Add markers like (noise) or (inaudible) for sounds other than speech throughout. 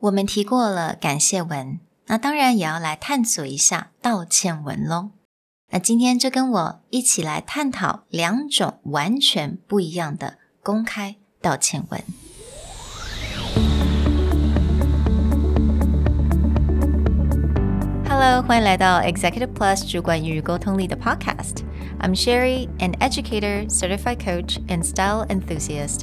我们提过了感谢文，那当然也要来探索一下道歉文喽。那今天就跟我一起来探讨两种完全不一样的公开道歉文。Hello，欢迎来到 Executive Plus 主管与沟通力的 Podcast。I'm Sherry, an educator, certified coach, and style enthusiast.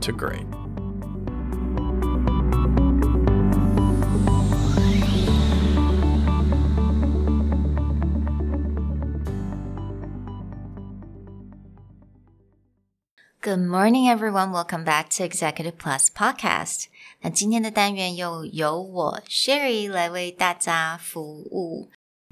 to great. Good morning, everyone. Welcome back to Executive Plus Podcast. 那今天的单元又由我 Sherry 来为大家服务。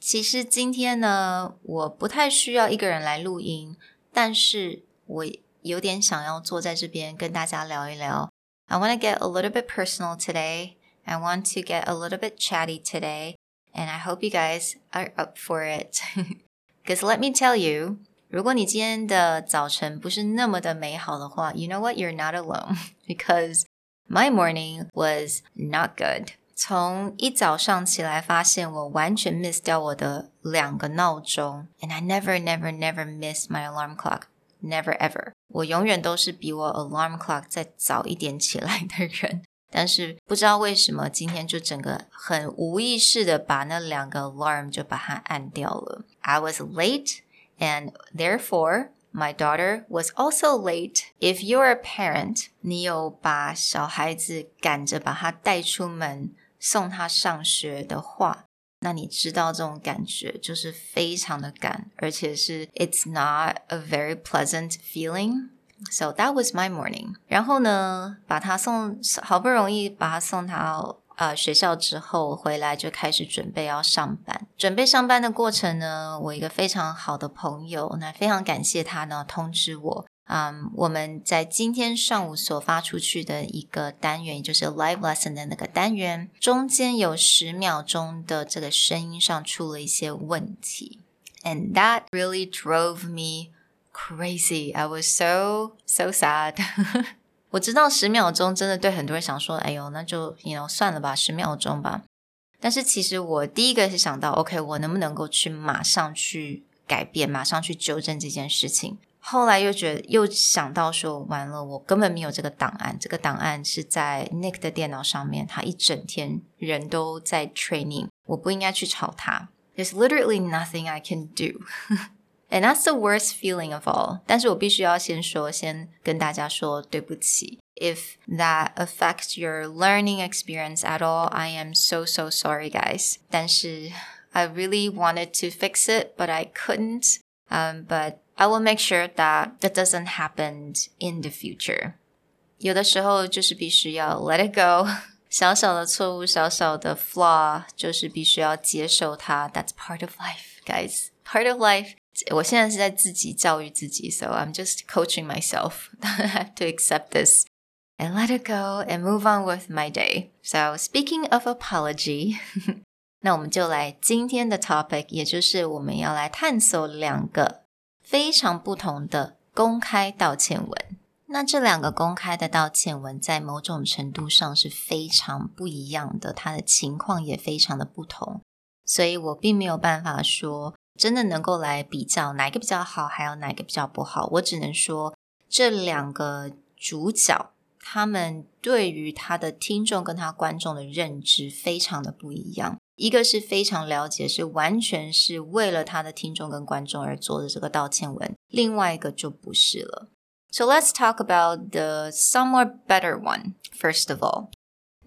其实今天呢，我不太需要一个人来录音，但是我 有点想要坐在这边跟大家聊一聊。I want to get a little bit personal today. I want to get a little bit chatty today, and I hope you guys are up for it. (laughs) Because let me tell you, 如果你今天的早晨不是那么的美好的话，you know what? You're not alone. (laughs) Because my morning was not good. 从一早上起来，发现我完全 miss 掉我的两个闹钟，and I never, never, never miss my alarm clock. Never ever， 我永远都是比我 alarm clock 再早一点起来的人。但是不知道为什么今天就整个很无意识的把那两个 alarm (laughs) 就把它按掉了。I was late and therefore my daughter was also late. If you're a parent，你有把小孩子赶着把他带出门送他上学的话， 那你知道这种感觉就是非常的赶，而且是 it's not a very pleasant feeling. So that was my morning. 然后呢，把他送，好不容易把他送到呃学校之后，回来就开始准备要上班。准备上班的过程呢，我一个非常好的朋友，那非常感谢他呢，通知我。嗯，我们在今天上午所发出去的一个单元，也就是 live lesson 的那个单元，中间有十秒钟的这个声音上出了一些问题，and that really drove me crazy. I was so so sad. (laughs) 我知道十秒钟真的对很多人想说，哎呦，那就 you know 算了吧，十秒钟吧。但是其实我第一个是想到，OK，我能不能够去马上去改变，马上去纠正这件事情。后来又觉得，又想到说，完了，我根本没有这个档案。这个档案是在 Nick 的电脑上面，他一整天人都在 training，我不应该去吵他。There's literally nothing I can do, (laughs) and that's the worst feeling of all. 但是我必须要先说，先跟大家说对不起。If that affects your learning experience at all, I am so so sorry, guys. 但是 I really wanted to fix it, but I couldn't. Um, but I will make sure that that doesn't happen in the future. 有的时候就是必须要 let it go，小小的错误、小小的 (laughs) flaw，就是必须要接受它。That's part of life, guys. Part of life. 我现在是在自己教育自己，so I'm just coaching myself (laughs) to accept this and let it go and move on with my day. So speaking of apology. (laughs) 那我们就来今天的 topic，也就是我们要来探索两个 非常不同的公开道歉文。那这两个公开的道歉文，在某种程度上是非常不一样的，它的情况也非常的不同。所以我并没有办法说真的能够来比较哪一个比较好，还有哪个比较不好。我只能说这两个主角，他们对于他的听众跟他观众的认知非常的不一样。一个是非常了解，是完全是为了他的听众跟观众而做的这个道歉文；另外一个就不是了。So let's talk about the somewhat better one first of all.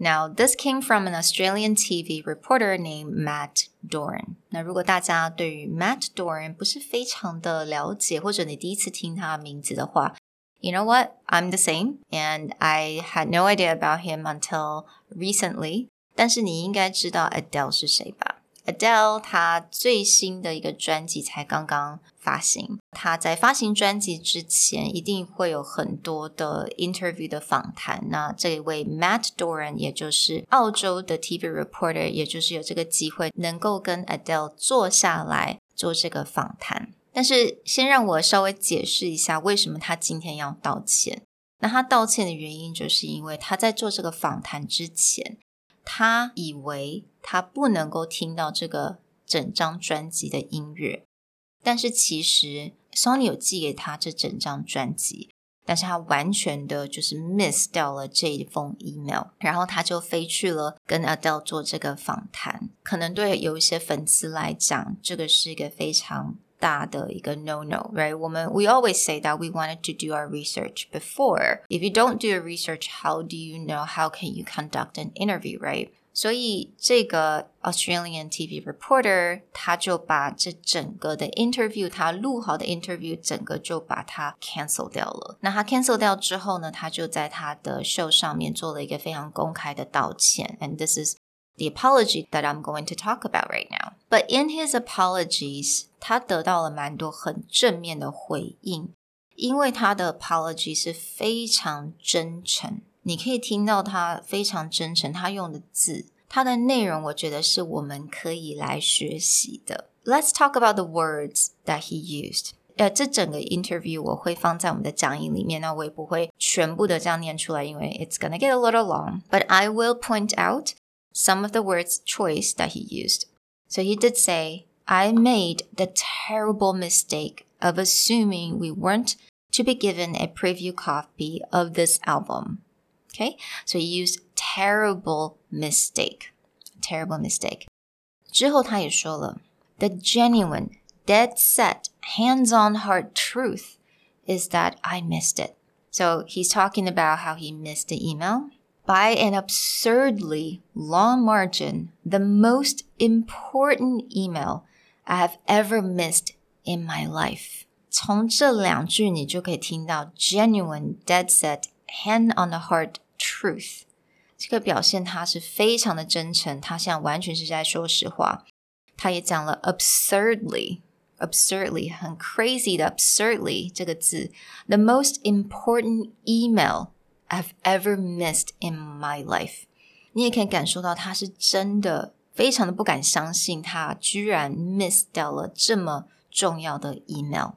Now, this came from an Australian TV reporter named Matt Doran. 那如果大家对于 Matt Doran 不是非常的了解，或者你第一次听他的名字的话，You know what? I'm the same, and I had no idea about him until recently. 但是你应该知道 Adele 是谁吧？Adele 她最新的一个专辑才刚刚发行，她在发行专辑之前一定会有很多的 interview 的访谈。那这一位 Matt Doran，也就是澳洲的 TV reporter，也就是有这个机会能够跟 Adele 坐下来做这个访谈。但是先让我稍微解释一下，为什么他今天要道歉。那他道歉的原因，就是因为他在做这个访谈之前。他以为他不能够听到这个整张专辑的音乐，但是其实 Sony 有寄给他这整张专辑，但是他完全的就是 miss 掉了这一封 email，然后他就飞去了跟 Adele 做这个访谈。可能对有一些粉丝来讲，这个是一个非常大的一个 no no，right？我们 we always say that we wanted to do our research before. If you don't do your research, how do you know? How can you conduct an interview, right? 所以这个 Australian TV reporter 他就把这整个的 interview，他录好的 interview，整个就把它 cancel 掉了。那他 cancel 掉之后呢，他就在他的 show 上面做了一个非常公开的道歉。And this is the apology that I'm going to talk about right now. But in his apologies, 他得到了蛮多很正面的回应，因为他的 apology 是非常真诚，你可以听到他非常真诚，他用的字，他的内容，我觉得是我们可以来学习的。Let's talk about the words that he used. 呃，这整个 interview 我会放在我们的讲义里面，那我也不会全部的这样念出来，因为 it's gonna get a little long. But I will point out some of the words choice that he used. So he did say. I made the terrible mistake of assuming we weren't to be given a preview copy of this album. Okay, so he used terrible mistake, terrible mistake. 之后他也说了，the genuine, dead set, hands-on heart truth is that I missed it. So he's talking about how he missed the email by an absurdly long margin, the most important email I have ever missed in my life。从这两句你就可以听到 genuine, dead set, hand on the heart truth。这个表现他是非常的真诚，他现在完全是在说实话。他也讲了 absurdly。absurdly 很 crazy 的 absurdly 这个字，the most important email I've ever missed in my life。你也可以感受到他是真的非常的不敢相信，他居然 miss 掉了这么重要的 email。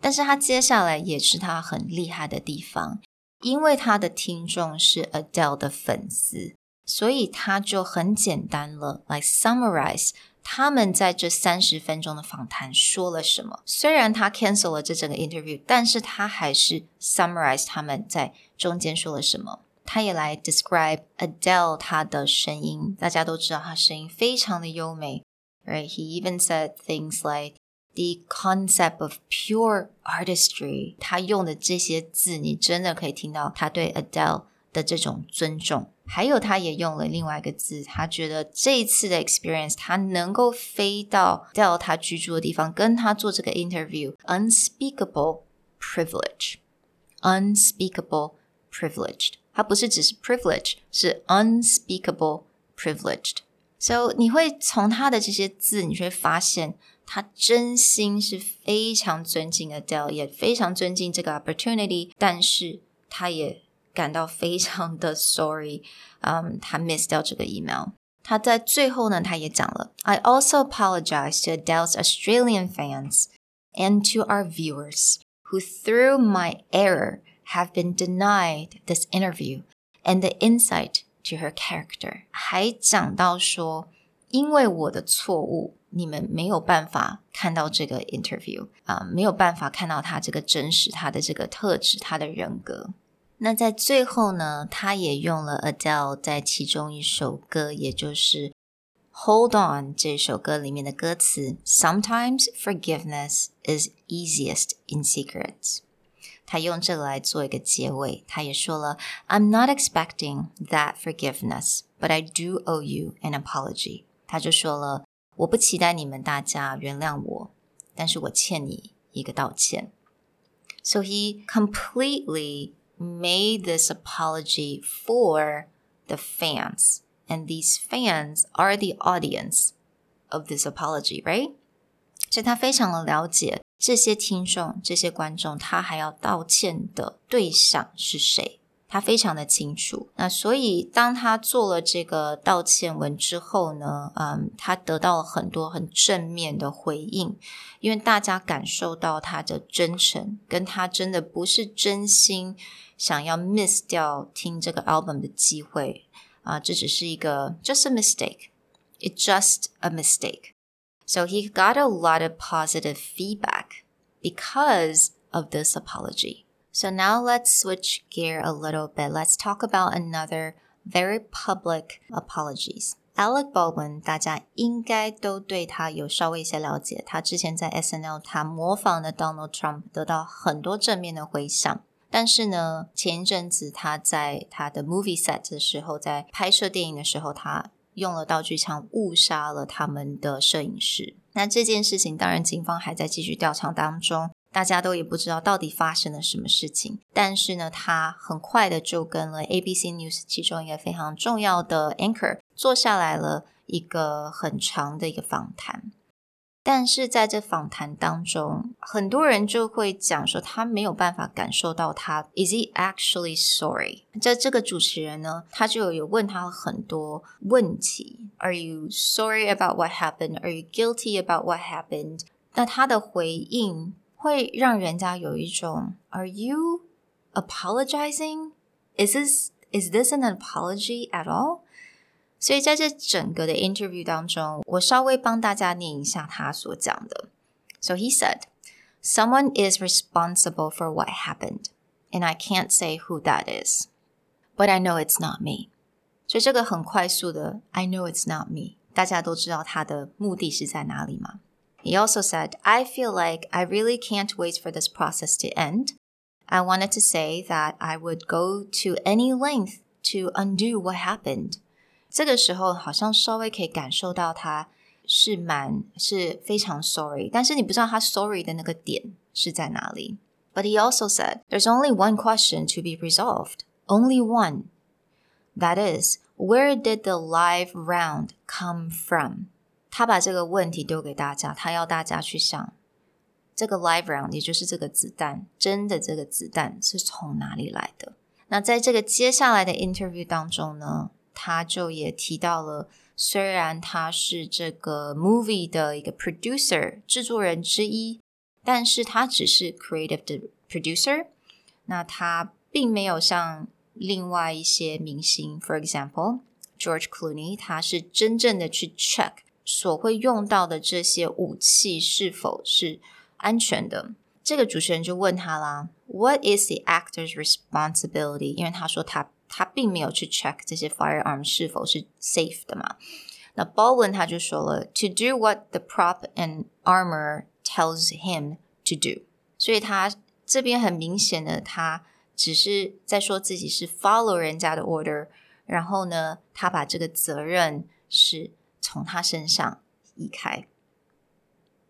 但是他接下来也是他很厉害的地方，因为他的听众是 Adele 的粉丝，所以他就很简单了来 summarize 他们在这三十分钟的访谈说了什么。虽然他 cancel 了这整个 interview，但是他还是 summarize 他们在中间说了什么。他也来 describe Adele 她的声音，大家都知道她声音非常的优美，right? He even said things like the concept of pure artistry。他用的这些字，你真的可以听到他对 Adele 的这种尊重。还有，他也用了另外一个字，他觉得这一次的 experience，他能够飞到 Adele 他居住的地方，跟他做这个 interview，unspeakable privilege，unspeakable privileged。它不是只是 privilege，是 unspeakable privileged。So 你会从他的这些字，你会发现他真心是非常尊敬 Adele，也非常尊敬这个 opportunity，但是他也感到非常的 sorry，嗯，他 miss 掉这个 email。他在最后呢，他也讲了，I also apologize to Adele's Australian fans and to our viewers who through my error have been denied this interview and the insight to her character。还讲到说，因为我的错误，你们没有办法看到这个 interview 啊，没有办法看到他这个真实，他的这个特质，他的人格。 那在最后呢，他也用了 Adele 在其中一首歌，也就是《Hold On》这首歌里面的歌词：Sometimes forgiveness is easiest in secrets。他用这个来做一个结尾，他也说了，I'm not expecting that forgiveness, but I do owe you an apology。他就说了，我不期待你们大家原谅我，但是我欠你一个道歉。So he completely made this apology for the fans and these fans are the audience of this apology, right? 所以他非常的了解这些听众、这些观众，他还要道歉的对象是谁， 他非常的清楚。那所以当他做了这个道歉文之后呢，嗯，他得到了很多很正面的回应，因为大家感受到他的真诚，跟他真的不是真心想要 miss 掉听这个 album 的机会啊，这只是一个 just a mistake，it's just a mistake。So he got a lot of positive feedback because of this apology. So now let's switch gear a little bit. Let's talk about another very public apologies. Alec Baldwin，大家应该都对他有稍微一些了解。他之前在 SNL，他模仿的 Donald Trump 得到很多正面的回响。但是呢，前一阵子他在他的 movie set 的时候，在拍摄电影的时候，他用了道具枪误杀了他们的摄影师。那这件事情，当然警方还在继续调查当中，大家都也不知道到底发生了什么事情。但是呢，他很快的就跟了 ABC News 其中一个非常重要的 anchor 做下来了一个很长的一个访谈。但是在这访谈当中，很多人就会讲说，他没有办法感受到他 is he actually sorry？在这个主持人呢，他就有问他很多问题：Are you sorry about what happened? Are you guilty about what happened？那他的回应会让人家有一种 Are you apologizing? Is this is this an apology at all? 所以在这整个的 interview 当中，我稍微帮大家念一下他所讲的。So he said, "Someone is responsible for what happened, and I can't say who that is, but I know it's not me." 所以这个很快速的 "I know it's not me"，大家都知道他的目的是在哪里吗 ？He also said, "I feel like I really can't wait for this process to end." I wanted to say that I would go to any length to undo what happened. 这个时候好像稍微可以感受到他是蛮是非常 sorry，但是你不知道他 sorry 的那个点是在哪里。But he also said there's only one question to be resolved, only one. That is, where did the live round come from? 他把这个问题丢给大家，他要大家去想，这个 live round 也就是这个子弹，真的这个子弹是从哪里来的？那在这个接下来的 interview 当中呢？他就也提到了，虽然他是这个 movie 的一个 producer 制作人之一，但是他只是 creative 的 producer。那他并没有像另外一些明星，for example George Clooney，他是真正的去 check 所会用到的这些武器是否是安全的。这个主持人就问他啦，What is the actor's responsibility？因为他说他。他并没有去 check 这些 firearm 是否是 safe 的嘛？那 Baldwin 他就说了，to do what the prop and armor tells him to do。所以他这边很明显的，他只是在说自己是 follow 人家的 order，然后呢，他把这个责任是从他身上移开。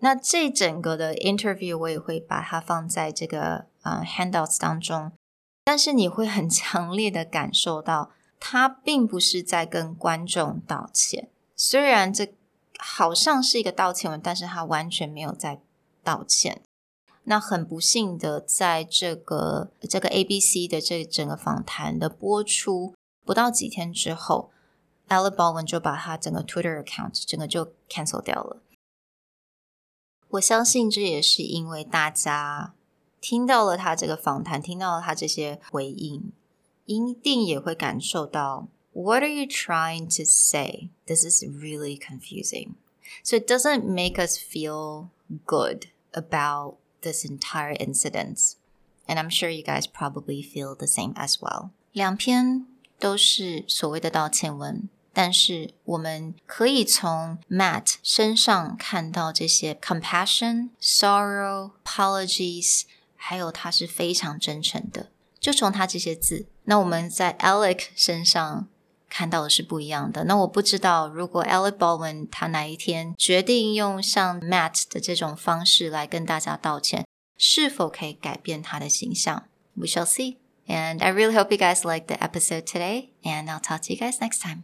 那这整个的 interview 我也会把它放在这个呃 handouts 当中。但是你会很强烈的感受到，他并不是在跟观众道歉。虽然这好像是一个道歉文，但是他完全没有在道歉。那很不幸的，在这个这个 ABC 的这整个访谈的播出不到几天之后 ，Alec Baldwin 就把他整个 Twitter account 整个就 cancel 掉了。我相信这也是因为大家。听到了他这个访谈，听到了他这些回应，一定也会感受到 What are you trying to say? This is really confusing. So it doesn't make us feel good about this entire incident. And I'm sure you guys probably feel the same as well. 两篇都是所谓的道歉文， 但是我们可以从 Matt 身上看到这些 compassion, sorrow, apologies. 还有他是非常真诚的，就从他这些字。那我们在 Alec 身上看到的是不一样的。那我不知道，如果 Alec Baldwin 他哪一天决定用像 Matt 的这种方式来跟大家道歉，是否可以改变他的形象？We shall see. And I really hope you guys liked the episode today. And I'll talk to you guys next time.